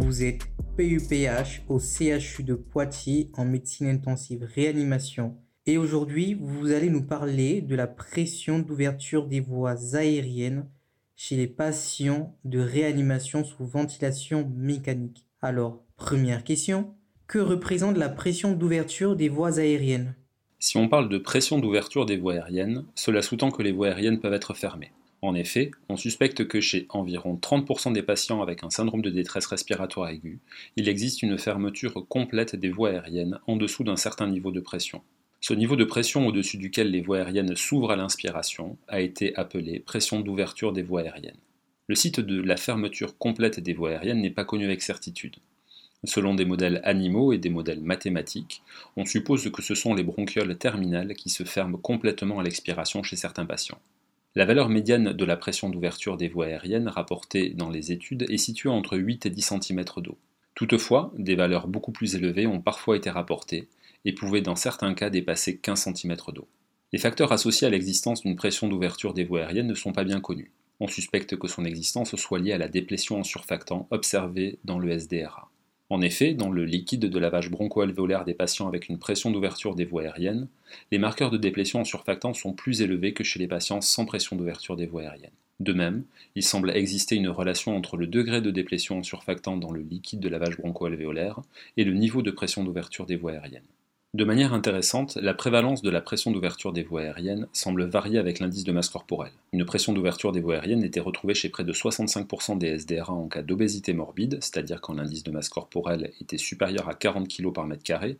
Vous êtes PUPH au CHU de Poitiers en médecine intensive réanimation. Et aujourd'hui, vous allez nous parler de la pression d'ouverture des voies aériennes chez les patients de réanimation sous ventilation mécanique. Alors, première question, que représente la pression d'ouverture des voies aériennes? Si on parle de pression d'ouverture des voies aériennes, cela sous-tend que les voies aériennes peuvent être fermées. En effet, on suspecte que chez environ 30% des patients avec un syndrome de détresse respiratoire aiguë, il existe une fermeture complète des voies aériennes en dessous d'un certain niveau de pression. Ce niveau de pression au-dessus duquel les voies aériennes s'ouvrent à l'inspiration a été appelé pression d'ouverture des voies aériennes. Le site de la fermeture complète des voies aériennes n'est pas connu avec certitude. Selon des modèles animaux et des modèles mathématiques, on suppose que ce sont les bronchioles terminales qui se ferment complètement à l'expiration chez certains patients. La valeur médiane de la pression d'ouverture des voies aériennes rapportée dans les études est située entre 8 et 10 cm d'eau. Toutefois, des valeurs beaucoup plus élevées ont parfois été rapportées, et pouvait dans certains cas dépasser 15 cm d'eau. Les facteurs associés à l'existence d'une pression d'ouverture des voies aériennes ne sont pas bien connus. On suspecte que son existence soit liée à la déplétion en surfactant observée dans le SDRA. En effet, dans le liquide de lavage broncho-alvéolaire des patients avec une pression d'ouverture des voies aériennes, les marqueurs de déplétion en surfactant sont plus élevés que chez les patients sans pression d'ouverture des voies aériennes. De même, il semble exister une relation entre le degré de déplétion en surfactant dans le liquide de lavage broncho-alvéolaire et le niveau de pression d'ouverture des voies aériennes. De manière intéressante, la prévalence de la pression d'ouverture des voies aériennes semble varier avec l'indice de masse corporelle. Une pression d'ouverture des voies aériennes était retrouvée chez près de 65% des SDRA en cas d'obésité morbide, c'est-à-dire quand l'indice de masse corporelle était supérieur à 40 kg par mètre carré,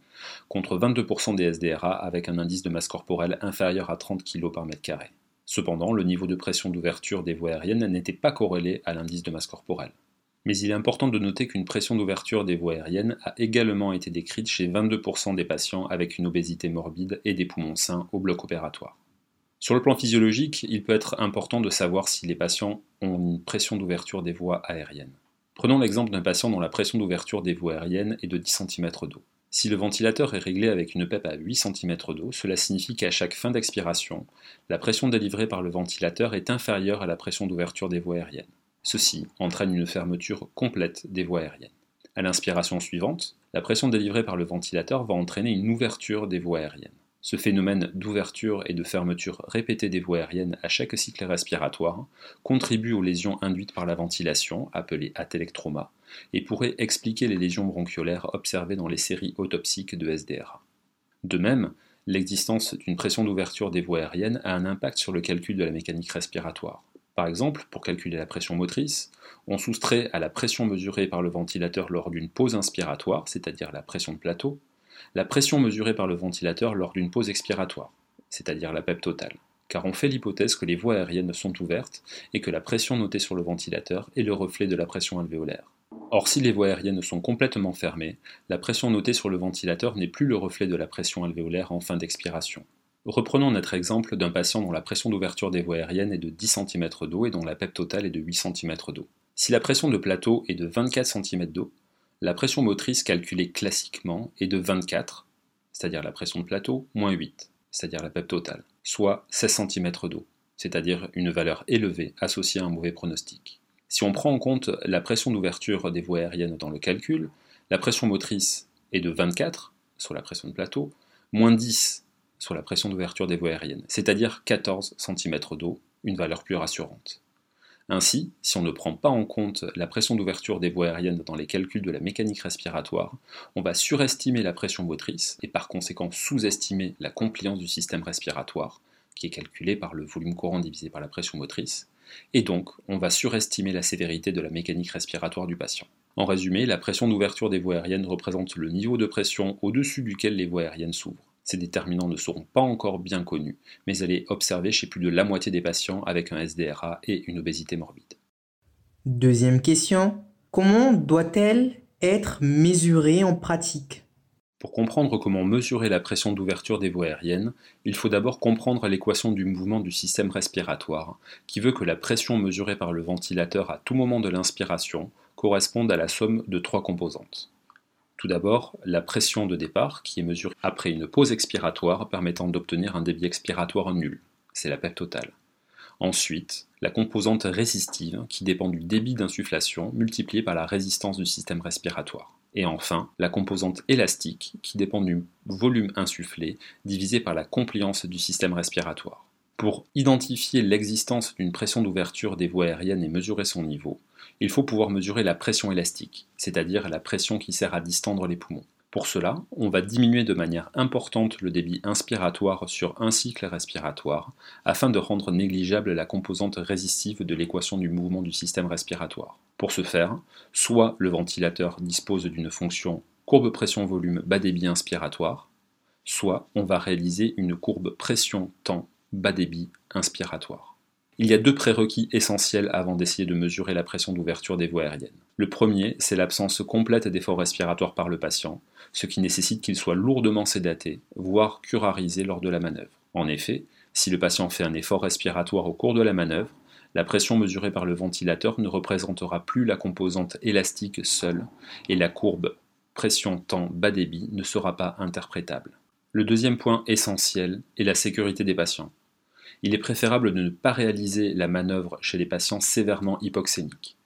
contre 22% des SDRA avec un indice de masse corporelle inférieur à 30 kg par mètre carré. Cependant, le niveau de pression d'ouverture des voies aériennes n'était pas corrélé à l'indice de masse corporelle mais il est important de noter qu'une pression d'ouverture des voies aériennes a également été décrite chez 22% des patients avec une obésité morbide et des poumons sains au bloc opératoire. Sur le plan physiologique, il peut être important de savoir si les patients ont une pression d'ouverture des voies aériennes. Prenons l'exemple d'un patient dont la pression d'ouverture des voies aériennes est de 10 cm d'eau. Si le ventilateur est réglé avec une PEP à 8 cm d'eau, cela signifie qu'à chaque fin d'expiration, la pression délivrée par le ventilateur est inférieure à la pression d'ouverture des voies aériennes. Ceci entraîne une fermeture complète des voies aériennes. À l'inspiration suivante, la pression délivrée par le ventilateur va entraîner une ouverture des voies aériennes. Ce phénomène d'ouverture et de fermeture répétée des voies aériennes à chaque cycle respiratoire contribue aux lésions induites par la ventilation, appelées atelectroma, et pourrait expliquer les lésions bronchiolaires observées dans les séries autopsiques de SDRA. De même, l'existence d'une pression d'ouverture des voies aériennes a un impact sur le calcul de la mécanique respiratoire. Par exemple, pour calculer la pression motrice, on soustrait à la pression mesurée par le ventilateur lors d'une pause inspiratoire, c'est-à-dire la pression de plateau, la pression mesurée par le ventilateur lors d'une pause expiratoire, c'est-à-dire la PEP totale, car on fait l'hypothèse que les voies aériennes sont ouvertes et que la pression notée sur le ventilateur est le reflet de la pression alvéolaire. Or, si les voies aériennes sont complètement fermées, la pression notée sur le ventilateur n'est plus le reflet de la pression alvéolaire en fin d'expiration. Reprenons notre exemple d'un patient dont la pression d'ouverture des voies aériennes est de 10 cm d'eau et dont la PEP totale est de 8 cm d'eau. Si la pression de plateau est de 24 cm d'eau, la pression motrice calculée classiquement est de 24, c'est-à-dire la pression de plateau, moins 8, c'est-à-dire la PEP totale, soit 16 cm d'eau, c'est-à-dire une valeur élevée associée à un mauvais pronostic. Si on prend en compte la pression d'ouverture des voies aériennes dans le calcul, la pression motrice est de 24, sur la pression de plateau, moins 10 sur la pression d'ouverture des voies aériennes, c'est-à-dire 14 cm d'eau, une valeur plus rassurante. Ainsi, si on ne prend pas en compte la pression d'ouverture des voies aériennes dans les calculs de la mécanique respiratoire, on va surestimer la pression motrice et par conséquent sous-estimer la compliance du système respiratoire, qui est calculée par le volume courant divisé par la pression motrice, et donc on va surestimer la sévérité de la mécanique respiratoire du patient. En résumé, la pression d'ouverture des voies aériennes représente le niveau de pression au-dessus duquel les voies aériennes s'ouvrent. Ces déterminants ne seront pas encore bien connus, mais elle est observée chez plus de la moitié des patients avec un SDRA et une obésité morbide. Deuxième question, comment doit-elle être mesurée en pratique? Pour comprendre comment mesurer la pression d'ouverture des voies aériennes, il faut d'abord comprendre l'équation du mouvement du système respiratoire, qui veut que la pression mesurée par le ventilateur à tout moment de l'inspiration corresponde à la somme de trois composantes. Tout d'abord, la pression de départ, qui est mesurée après une pause expiratoire permettant d'obtenir un débit expiratoire nul. C'est la PEP totale. Ensuite, la composante résistive, qui dépend du débit d'insufflation multiplié par la résistance du système respiratoire. Et enfin, la composante élastique, qui dépend du volume insufflé divisé par la compliance du système respiratoire. Pour identifier l'existence d'une pression d'ouverture des voies aériennes et mesurer son niveau, il faut pouvoir mesurer la pression élastique, c'est-à-dire la pression qui sert à distendre les poumons. Pour cela, on va diminuer de manière importante le débit inspiratoire sur un cycle respiratoire afin de rendre négligeable la composante résistive de l'équation du mouvement du système respiratoire. Pour ce faire, soit le ventilateur dispose d'une fonction courbe pression-volume bas débit inspiratoire, soit on va réaliser une courbe pression-temps bas débit inspiratoire. Il y a deux prérequis essentiels avant d'essayer de mesurer la pression d'ouverture des voies aériennes. Le premier, c'est l'absence complète d'effort respiratoire par le patient, ce qui nécessite qu'il soit lourdement sédaté, voire curarisé lors de la manœuvre. En effet, si le patient fait un effort respiratoire au cours de la manœuvre, la pression mesurée par le ventilateur ne représentera plus la composante élastique seule, et la courbe pression-temps bas débit ne sera pas interprétable. Le deuxième point essentiel est la sécurité des patients il est préférable de ne pas réaliser la manœuvre chez les patients sévèrement hypoxémiques.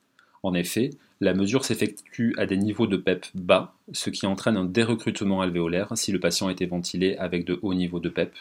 En effet, la mesure s'effectue à des niveaux de PEP bas, ce qui entraîne un dérecrutement alvéolaire si le patient était ventilé avec de hauts niveaux de PEP,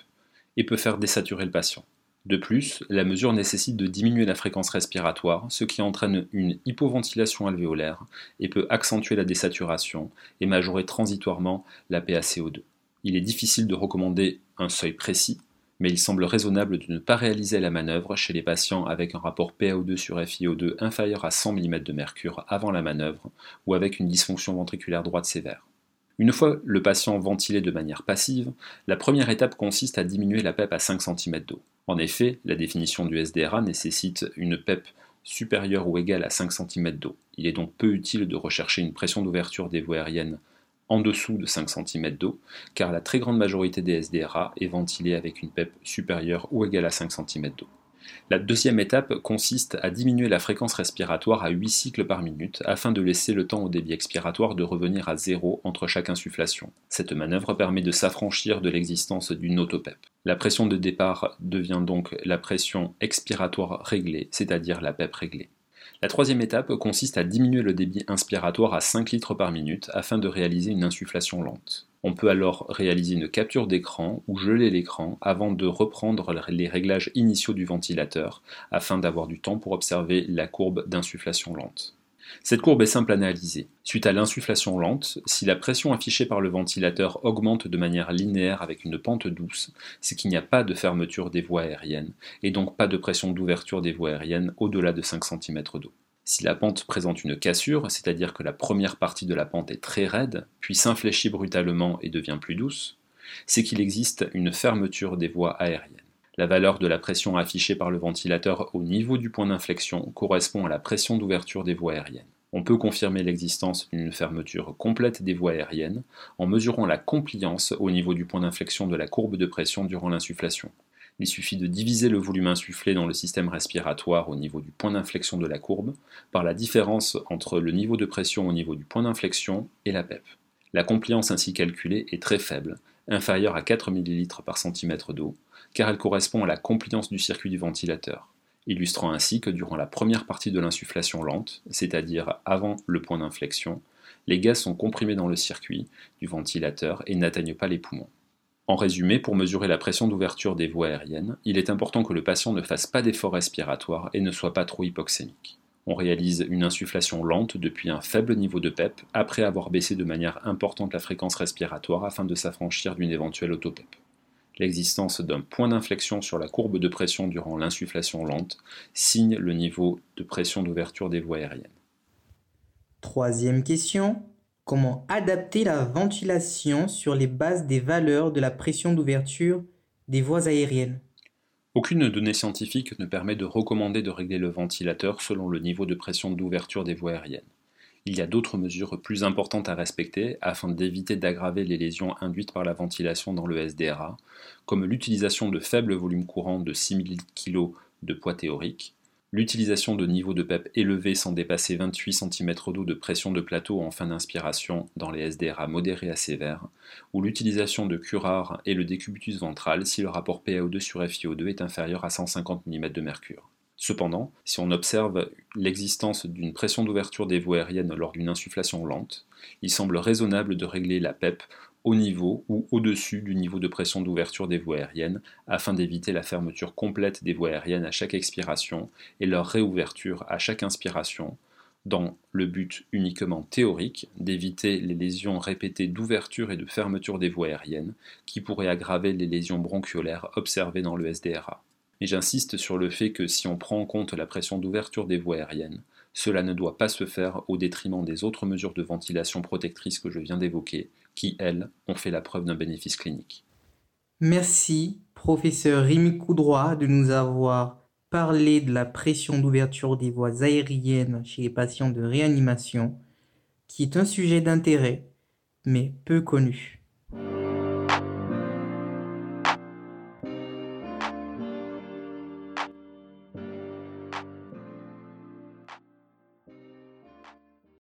et peut faire désaturer le patient. De plus, la mesure nécessite de diminuer la fréquence respiratoire, ce qui entraîne une hypoventilation alvéolaire et peut accentuer la désaturation et majorer transitoirement la PaCO2. Il est difficile de recommander un seuil précis, mais il semble raisonnable de ne pas réaliser la manœuvre chez les patients avec un rapport PaO2 sur FiO2 inférieur à 100 mm de mercure avant la manœuvre ou avec une dysfonction ventriculaire droite sévère. Une fois le patient ventilé de manière passive, la première étape consiste à diminuer la PEP à 5 cm d'eau. En effet, la définition du SDRA nécessite une PEP supérieure ou égale à 5 cm d'eau. Il est donc peu utile de rechercher une pression d'ouverture des voies aériennes en dessous de 5 cm d'eau, car la très grande majorité des SDRA est ventilée avec une PEP supérieure ou égale à 5 cm d'eau. La deuxième étape consiste à diminuer la fréquence respiratoire à 8 cycles par minute afin de laisser le temps au débit expiratoire de revenir à zéro entre chaque insufflation. Cette manœuvre permet de s'affranchir de l'existence d'une autopep. La pression de départ devient donc la pression expiratoire réglée, c'est-à-dire la PEP réglée. La troisième étape consiste à diminuer le débit inspiratoire à 5 litres par minute afin de réaliser une insufflation lente. On peut alors réaliser une capture d'écran ou geler l'écran avant de reprendre les réglages initiaux du ventilateur afin d'avoir du temps pour observer la courbe d'insufflation lente. Cette courbe est simple à analyser. Suite à l'insufflation lente, si la pression affichée par le ventilateur augmente de manière linéaire avec une pente douce, c'est qu'il n'y a pas de fermeture des voies aériennes, et donc pas de pression d'ouverture des voies aériennes au-delà de 5 cm d'eau. Si la pente présente une cassure, c'est-à-dire que la première partie de la pente est très raide, puis s'infléchit brutalement et devient plus douce, c'est qu'il existe une fermeture des voies aériennes. La valeur de la pression affichée par le ventilateur au niveau du point d'inflexion correspond à la pression d'ouverture des voies aériennes. On peut confirmer l'existence d'une fermeture complète des voies aériennes en mesurant la compliance au niveau du point d'inflexion de la courbe de pression durant l'insufflation. Il suffit de diviser le volume insufflé dans le système respiratoire au niveau du point d'inflexion de la courbe par la différence entre le niveau de pression au niveau du point d'inflexion et la PEP. La compliance ainsi calculée est très faible, inférieure à 4 ml par centimètre d'eau, car elle correspond à la compliance du circuit du ventilateur, illustrant ainsi que durant la première partie de l'insufflation lente, c'est-à-dire avant le point d'inflexion, les gaz sont comprimés dans le circuit du ventilateur et n'atteignent pas les poumons. En résumé, pour mesurer la pression d'ouverture des voies aériennes, il est important que le patient ne fasse pas d'effort respiratoire et ne soit pas trop hypoxémique. On réalise une insufflation lente depuis un faible niveau de PEP après avoir baissé de manière importante la fréquence respiratoire afin de s'affranchir d'une éventuelle autopep l'existence d'un point d'inflexion sur la courbe de pression durant l'insufflation lente signe le niveau de pression d'ouverture des voies aériennes. Troisième question. Comment adapter la ventilation sur les bases des valeurs de la pression d'ouverture des voies aériennes? Aucune donnée scientifique ne permet de recommander de régler le ventilateur selon le niveau de pression d'ouverture des voies aériennes. Il y a d'autres mesures plus importantes à respecter afin d'éviter d'aggraver les lésions induites par la ventilation dans le SDRA, comme l'utilisation de faibles volumes courants de 6000 kg de poids théorique, l'utilisation de niveaux de PEP élevés sans dépasser 28 cm d'eau de pression de plateau en fin d'inspiration dans les SDRA modérés à sévères, ou l'utilisation de curare et le décubitus ventral si le rapport PaO2 sur FiO2 est inférieur à 150 mm de mercure. Cependant, si on observe l'existence d'une pression d'ouverture des voies aériennes lors d'une insufflation lente, il semble raisonnable de régler la PEP au niveau ou au-dessus du niveau de pression d'ouverture des voies aériennes afin d'éviter la fermeture complète des voies aériennes à chaque expiration et leur réouverture à chaque inspiration, dans le but uniquement théorique d'éviter les lésions répétées d'ouverture et de fermeture des voies aériennes qui pourraient aggraver les lésions bronchiolaires observées dans le SDRA. Mais j'insiste sur le fait que si on prend en compte la pression d'ouverture des voies aériennes, cela ne doit pas se faire au détriment des autres mesures de ventilation protectrice que je viens d'évoquer, qui, elles, ont fait la preuve d'un bénéfice clinique. Merci, professeur Rémi Coudroy, de nous avoir parlé de la pression d'ouverture des voies aériennes chez les patients de réanimation, qui est un sujet d'intérêt, mais peu connu.